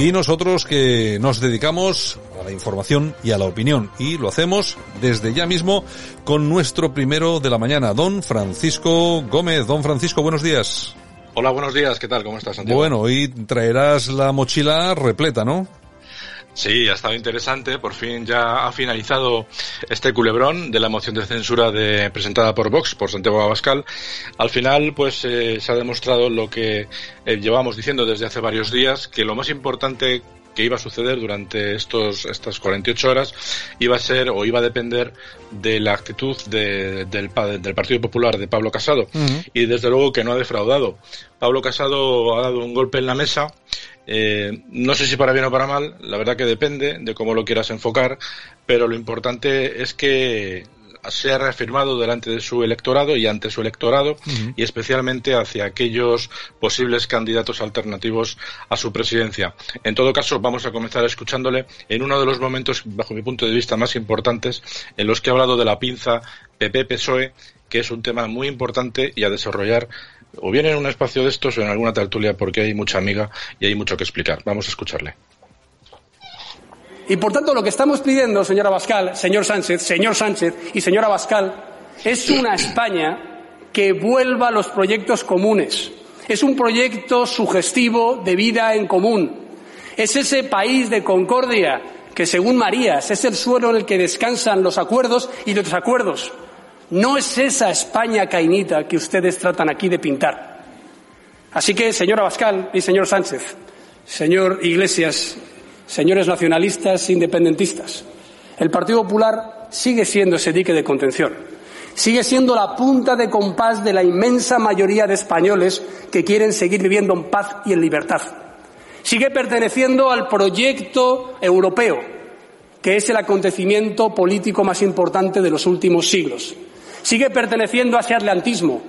Y nosotros que nos dedicamos a la información y a la opinión y lo hacemos desde ya mismo con nuestro primero de la mañana, don Francisco Gómez. Don Francisco, buenos días. Hola, buenos días. ¿Qué tal? ¿Cómo estás, Santiago? Bueno, hoy traerás la mochila repleta, ¿no? Sí, ha estado interesante. Por fin ya ha finalizado este culebrón de la moción de censura de, presentada por Vox, por Santiago Abascal. Al final, pues eh, se ha demostrado lo que eh, llevamos diciendo desde hace varios días, que lo más importante que iba a suceder durante estos, estas 48 horas iba a ser o iba a depender de la actitud del, del, Partido Popular de Pablo Casado. Y desde luego que no ha defraudado. Pablo Casado ha dado un golpe en la mesa eh, no sé si para bien o para mal, la verdad que depende de cómo lo quieras enfocar, pero lo importante es que se ha reafirmado delante de su electorado y ante su electorado y especialmente hacia aquellos posibles candidatos alternativos a su presidencia. En todo caso, vamos a comenzar escuchándole en uno de los momentos, bajo mi punto de vista, más importantes en los que ha hablado de la pinza PP-PSOE, que es un tema muy importante y a desarrollar o bien en un espacio de estos o en alguna tertulia porque hay mucha amiga y hay mucho que explicar. Vamos a escucharle. Y por tanto lo que estamos pidiendo, señora Bascal, señor Sánchez, señor Sánchez y señora Bascal, es una España que vuelva a los proyectos comunes. Es un proyecto sugestivo de vida en común. Es ese país de concordia que, según Marías, es el suelo en el que descansan los acuerdos y los desacuerdos no es esa España cainita que ustedes tratan aquí de pintar. Así que, señora Bascal y señor Sánchez, señor Iglesias, señores nacionalistas independentistas, el Partido Popular sigue siendo ese dique de contención. Sigue siendo la punta de compás de la inmensa mayoría de españoles que quieren seguir viviendo en paz y en libertad. Sigue perteneciendo al proyecto europeo, que es el acontecimiento político más importante de los últimos siglos Sigue perteneciendo a ese atlantismo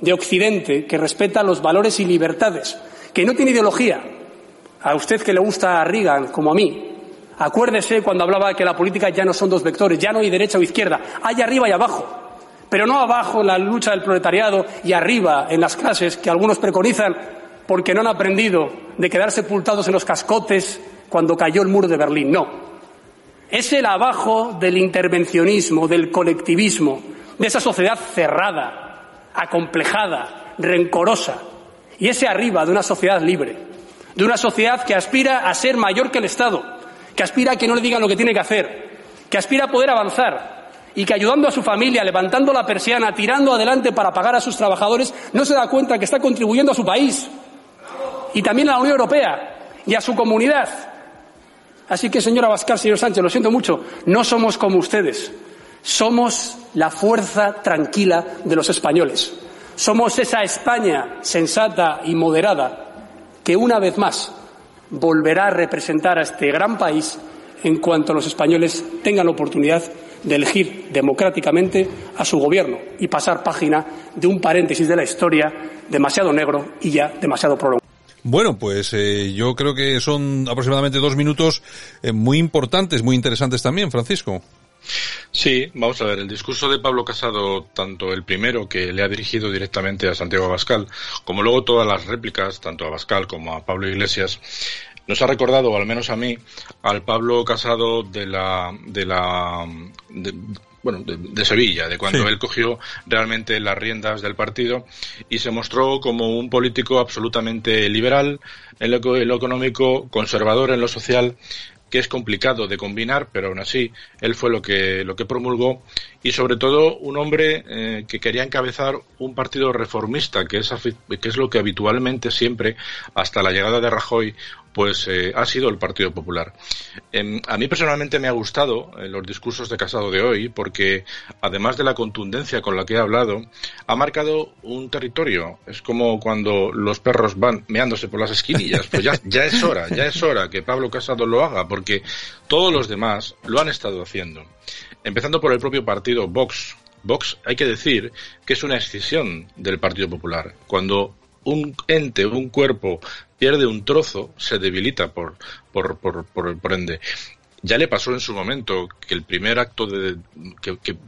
de Occidente que respeta los valores y libertades, que no tiene ideología. A usted que le gusta a Reagan, como a mí, acuérdese cuando hablaba que la política ya no son dos vectores, ya no hay derecha o izquierda, hay arriba y abajo. Pero no abajo en la lucha del proletariado y arriba en las clases que algunos preconizan porque no han aprendido de quedar sepultados en los cascotes cuando cayó el muro de Berlín. No. Es el abajo del intervencionismo, del colectivismo, de esa sociedad cerrada, acomplejada, rencorosa, y ese arriba de una sociedad libre, de una sociedad que aspira a ser mayor que el Estado, que aspira a que no le digan lo que tiene que hacer, que aspira a poder avanzar y que ayudando a su familia, levantando la persiana, tirando adelante para pagar a sus trabajadores, no se da cuenta que está contribuyendo a su país y también a la Unión Europea y a su comunidad. Así que, señora Bascar, señor Sánchez, lo siento mucho, no somos como ustedes. Somos la fuerza tranquila de los españoles. Somos esa España sensata y moderada que una vez más volverá a representar a este gran país en cuanto los españoles tengan la oportunidad de elegir democráticamente a su gobierno y pasar página de un paréntesis de la historia demasiado negro y ya demasiado prolongado. Bueno, pues eh, yo creo que son aproximadamente dos minutos eh, muy importantes, muy interesantes también, Francisco. Sí, vamos a ver, el discurso de Pablo Casado, tanto el primero que le ha dirigido directamente a Santiago Abascal, como luego todas las réplicas, tanto a Abascal como a Pablo Iglesias, nos ha recordado, o al menos a mí, al Pablo Casado de la, de la, bueno, de, Sevilla, de cuando él cogió realmente las riendas del partido y se mostró como un político absolutamente liberal en lo económico, conservador en lo social que es complicado de combinar, pero aún así él fue lo que, lo que promulgó y sobre todo un hombre eh, que quería encabezar un partido reformista, que es, es lo que habitualmente siempre, hasta la llegada de Rajoy, pues eh, ha sido el Partido Popular. Em, a mí personalmente me ha gustado eh, los discursos de Casado de hoy porque, además de la contundencia con la que ha hablado, ha marcado un territorio. Es como cuando los perros van meándose por las esquinillas. Pues ya, ya es hora, ya es hora que Pablo Casado lo haga porque todos los demás lo han estado haciendo. Empezando por el propio partido Vox. Vox, hay que decir que es una excisión del Partido Popular. Cuando un ente, un cuerpo pierde un trozo, se debilita por, por, por, por, ende. Ya le pasó en su momento que el primer acto de,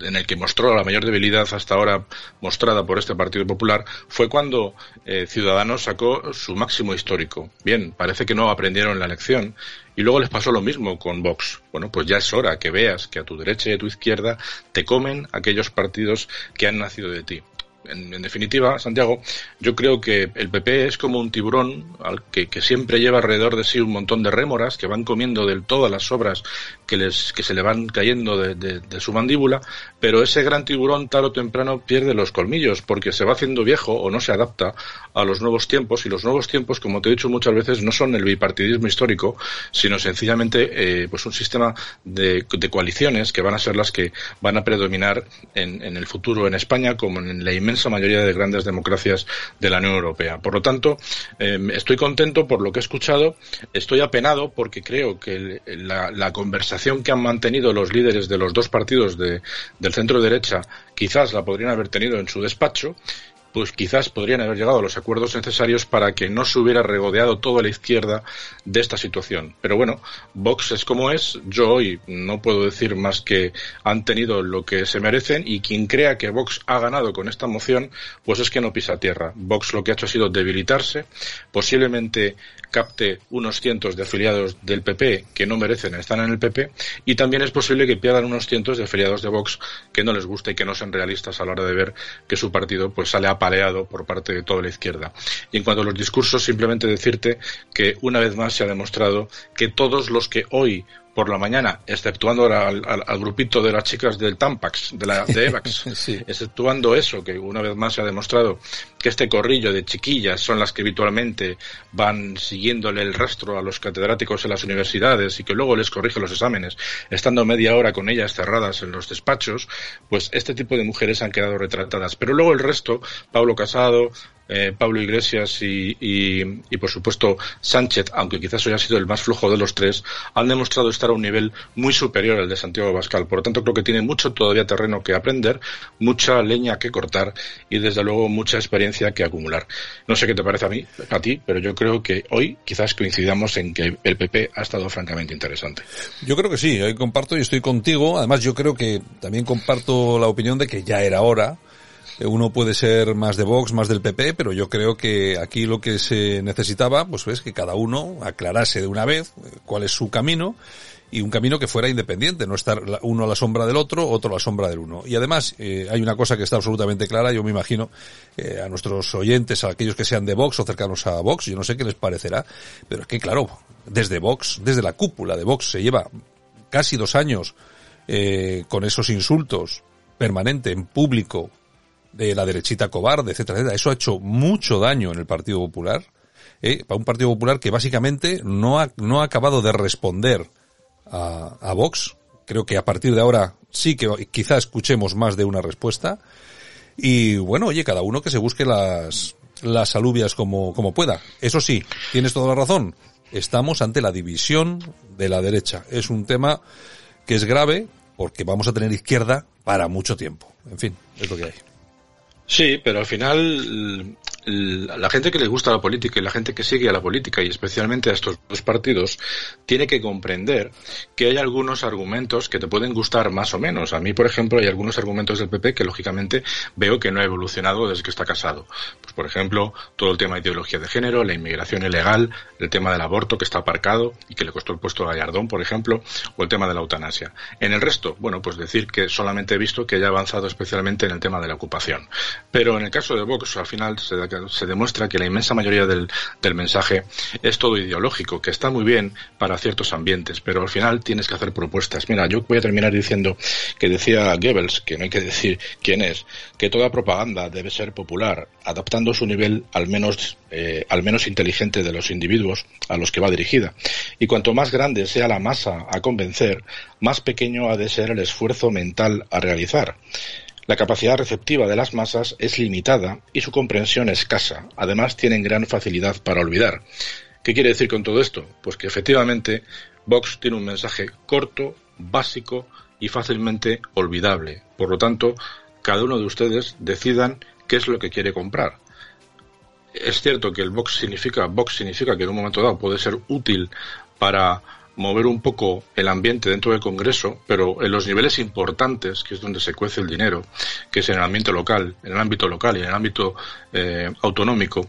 en el que mostró la mayor debilidad hasta ahora mostrada por este Partido Popular fue cuando eh, Ciudadanos sacó su máximo histórico. Bien, parece que no aprendieron la lección y luego les pasó lo mismo con Vox. Bueno, pues ya es hora que veas que a tu derecha y a tu izquierda te comen aquellos partidos que han nacido de ti en, definitiva, Santiago, yo creo que el PP es como un tiburón al que, siempre lleva alrededor de sí un montón de rémoras que van comiendo de todas las sobras que, les, que se le van cayendo de, su mandíbula, pero ese gran tiburón tarde o temprano pierde los colmillos porque se va haciendo viejo o no se adapta a los nuevos tiempos y los nuevos tiempos, como te he dicho muchas veces, no son el bipartidismo histórico, sino sencillamente eh, pues un sistema de, coaliciones que van a ser las que van a predominar en, en el futuro en España como en la inmensa mayoría de grandes democracias de la Unión Europea. Por lo tanto, em, estoy contento por lo que he escuchado, estoy apenado porque creo que la, conversación que han mantenido los líderes de los dos partidos del centro derecha quizás la podrían haber tenido en su despacho pues quizás podrían haber llegado a los acuerdos necesarios para que no se hubiera regodeado toda la izquierda de esta situación. Pero bueno, Vox es como es. Yo hoy no puedo decir más que han tenido lo que se merecen y quien crea que Vox ha ganado con esta moción, pues es que no pisa tierra. Vox lo que ha hecho ha sido debilitarse, posiblemente capte unos cientos de afiliados del PP que no merecen estar en el PP y también es posible que pierdan unos cientos de afiliados de Vox que no les guste y que no sean realistas a la hora de ver que su partido pues sale apaleado por parte de toda la izquierda. Y en cuanto a los discursos, simplemente decirte que una vez más se ha demostrado que todos los que hoy por la mañana, exceptuando al, grupito de las chicas del Tampax, de, la, de EVAX, exceptuando eso, que una vez más se ha demostrado que este corrillo de chiquillas son las que habitualmente van siguiéndole el rastro a los catedráticos en las universidades y que luego les corrige los exámenes, estando media hora con ellas cerradas en los despachos, pues este tipo de mujeres han quedado retratadas. Pero luego el resto, Pablo Casado, eh, Pablo Iglesias y, y, por supuesto Sánchez, aunque quizás hoy ha sido el más flojo de los tres, han demostrado estar a un nivel muy superior al de Santiago Bascal. Por lo tanto, creo que tiene mucho todavía terreno que aprender, mucha leña que cortar y desde luego mucha experiencia que acumular. No sé qué te parece a mí, a ti, pero yo creo que hoy quizás coincidamos en que el PP ha estado francamente interesante. Yo creo que sí, hoy comparto y estoy contigo. Además, yo creo que también comparto la opinión de que ya era hora uno puede ser más de Vox, más del PP, pero yo creo que aquí lo que se necesitaba, pues es que cada uno aclarase de una vez cuál es su camino y un camino que fuera independiente, no estar uno a la sombra del otro, otro a la sombra del uno. Y además, eh, hay una cosa que está absolutamente clara, yo me imagino, eh, a nuestros oyentes, a aquellos que sean de Vox o cercanos a Vox, yo no sé qué les parecerá, pero es que claro, desde Vox, desde la cúpula de Vox se lleva casi dos años eh, con esos insultos permanente en público de la derechita cobarde, etcétera, etcétera. Eso ha hecho mucho daño en el Partido Popular, ¿eh? para un Partido Popular que básicamente no ha, no ha acabado de responder a, a Vox. Creo que a partir de ahora sí que quizá escuchemos más de una respuesta. Y bueno, oye, cada uno que se busque las, las alubias como, como pueda. Eso sí, tienes toda la razón. Estamos ante la división de la derecha. Es un tema que es grave porque vamos a tener izquierda para mucho tiempo. En fin, es lo que hay. Sí, pero al final la gente que le gusta la política y la gente que sigue a la política y especialmente a estos dos partidos tiene que comprender que hay algunos argumentos que te pueden gustar más o menos. A mí, por ejemplo, hay algunos argumentos del PP que lógicamente veo que no ha evolucionado desde que está casado. Pues, por ejemplo, todo el tema de ideología de género, la inmigración ilegal, el tema del aborto que está aparcado y que le costó el puesto a Gallardón, por ejemplo, o el tema de la eutanasia. En el resto, bueno, pues decir que solamente he visto que haya avanzado especialmente en el tema de la ocupación. Pero en el caso de Vox, al final se da se demuestra que la inmensa mayoría del, del mensaje es todo ideológico, que está muy bien para ciertos ambientes, pero al final tienes que hacer propuestas. Mira, yo voy a terminar diciendo que decía Goebbels, que no hay que decir quién es, que toda propaganda debe ser popular, adaptando su nivel al menos, eh, al menos inteligente de los individuos a los que va dirigida. Y cuanto más grande sea la masa a convencer, más pequeño ha de ser el esfuerzo mental a realizar. La capacidad receptiva de las masas es limitada y su comprensión escasa. Además, tienen gran facilidad para olvidar. ¿Qué quiere decir con todo esto? Pues que efectivamente Vox tiene un mensaje corto, básico y fácilmente olvidable. Por lo tanto, cada uno de ustedes decidan qué es lo que quiere comprar. Es cierto que el Vox significa, Vox significa que en un momento dado puede ser útil para mover un poco el ambiente dentro del Congreso, pero en los niveles importantes, que es donde se cuece el dinero, que es en el ambiente local, en el ámbito local y en el ámbito eh, autonómico,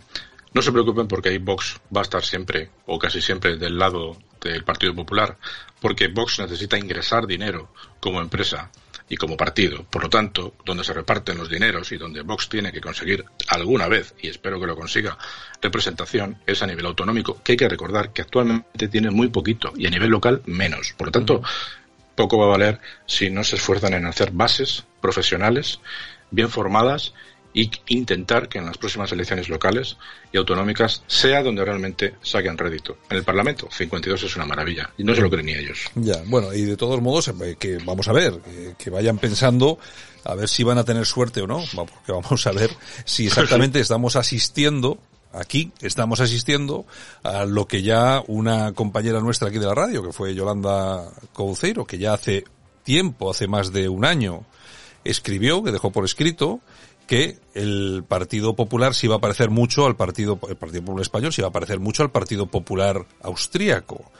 no se preocupen porque ahí Vox va a estar siempre o casi siempre del lado del Partido Popular, porque Vox necesita ingresar dinero como empresa y como partido. Por lo tanto, donde se reparten los dineros y donde Vox tiene que conseguir alguna vez, y espero que lo consiga, representación es a nivel autonómico, que hay que recordar que actualmente tiene muy poquito y a nivel local menos. Por lo tanto, poco va a valer si no se esfuerzan en hacer bases profesionales bien formadas y intentar que en las próximas elecciones locales y autonómicas sea donde realmente saquen rédito. En el Parlamento, 52 es una maravilla y no se lo creen ni ellos. Ya, bueno, y de todos modos, eh, que vamos a ver, que, vayan pensando a ver si van a tener suerte o no, porque vamos a ver si exactamente estamos asistiendo aquí estamos asistiendo a lo que ya una compañera nuestra aquí de la radio, que fue Yolanda Couceiro, que ya hace tiempo, hace más de un año, escribió, que dejó por escrito, que el Partido Popular se iba a parecer mucho al Partido, el Partido Popular Español se iba a parecer mucho al Partido Popular Austríaco.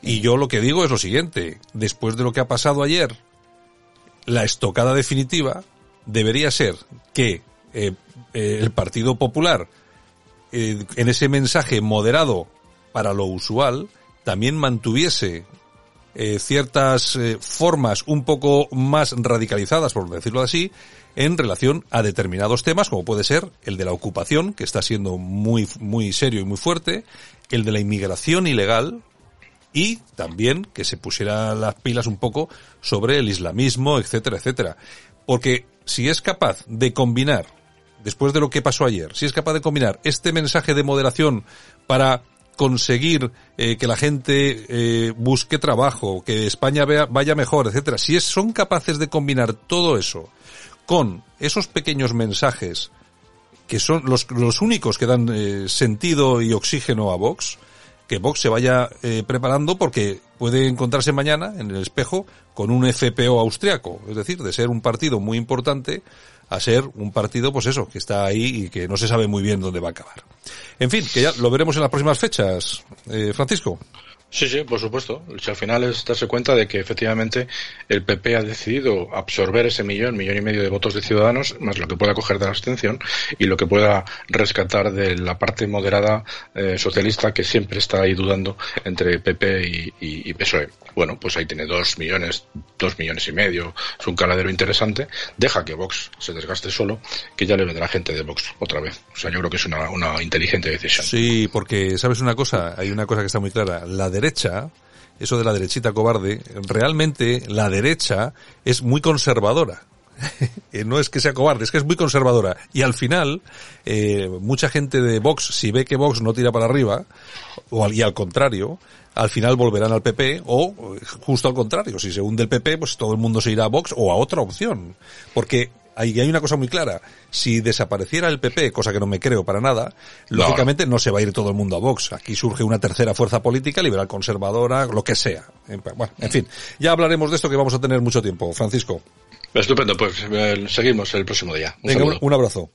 Y yo lo que digo es lo siguiente, después de lo que ha pasado ayer, la estocada definitiva debería ser que eh, eh, el Partido Popular, eh, en ese mensaje moderado para lo usual, también mantuviese ciertas formas un poco más radicalizadas, por decirlo así, en relación a determinados temas, como puede ser el de la ocupación, que está siendo muy, muy serio y muy fuerte, el de la inmigración ilegal, y también que se pusiera las pilas un poco sobre el islamismo, etcétera, etcétera. Porque si es capaz de combinar, después de lo que pasó ayer, si es capaz de combinar este mensaje de moderación para conseguir eh, que la gente eh, busque trabajo, que España vaya mejor, etcétera, si es, son capaces de combinar todo eso con esos pequeños mensajes que son los, únicos que dan eh, sentido y oxígeno a Vox, que Vox se vaya preparando porque puede encontrarse mañana en el espejo con un FPO austriaco, es decir, de ser un partido muy importante a ser un partido, pues eso, que está ahí y que no se sabe muy bien dónde va a acabar. En fin, que ya lo veremos en las próximas fechas. Eh, Francisco. Sí, sí, por supuesto. al final es darse cuenta de que efectivamente el PP ha decidido absorber ese millón, millón y medio de votos de ciudadanos, más lo que pueda coger de la abstención y lo que pueda rescatar de la parte moderada eh, socialista que siempre está ahí dudando entre PP y, PSOE. Bueno, pues ahí tiene dos millones, dos millones y medio. Es un caladero interesante. Deja que Vox se desgaste solo, que ya le vendrá gente de Vox otra vez. O sea, yo creo que es una, una inteligente decisión. Sí, porque sabes una cosa, hay una cosa que está muy clara. La derecha, eso de la derechita cobarde, realmente la derecha es muy conservadora. no es que sea cobarde, es que es muy conservadora. Y al final, eh, mucha gente de Vox, si ve que Vox no tira para arriba, o y al contrario, al final volverán al PP, o justo al contrario, si se hunde el PP, pues todo el mundo se irá a Vox o a otra opción. Porque hay, hay una cosa muy clara. Si desapareciera el PP, cosa que no me creo para nada, lógicamente no se va a ir todo el mundo a Vox. Aquí surge una tercera fuerza política, liberal conservadora, lo que sea. Bueno, en fin, ya hablaremos de esto que vamos a tener mucho tiempo. Francisco. Estupendo, pues eh, seguimos el próximo día. un abrazo.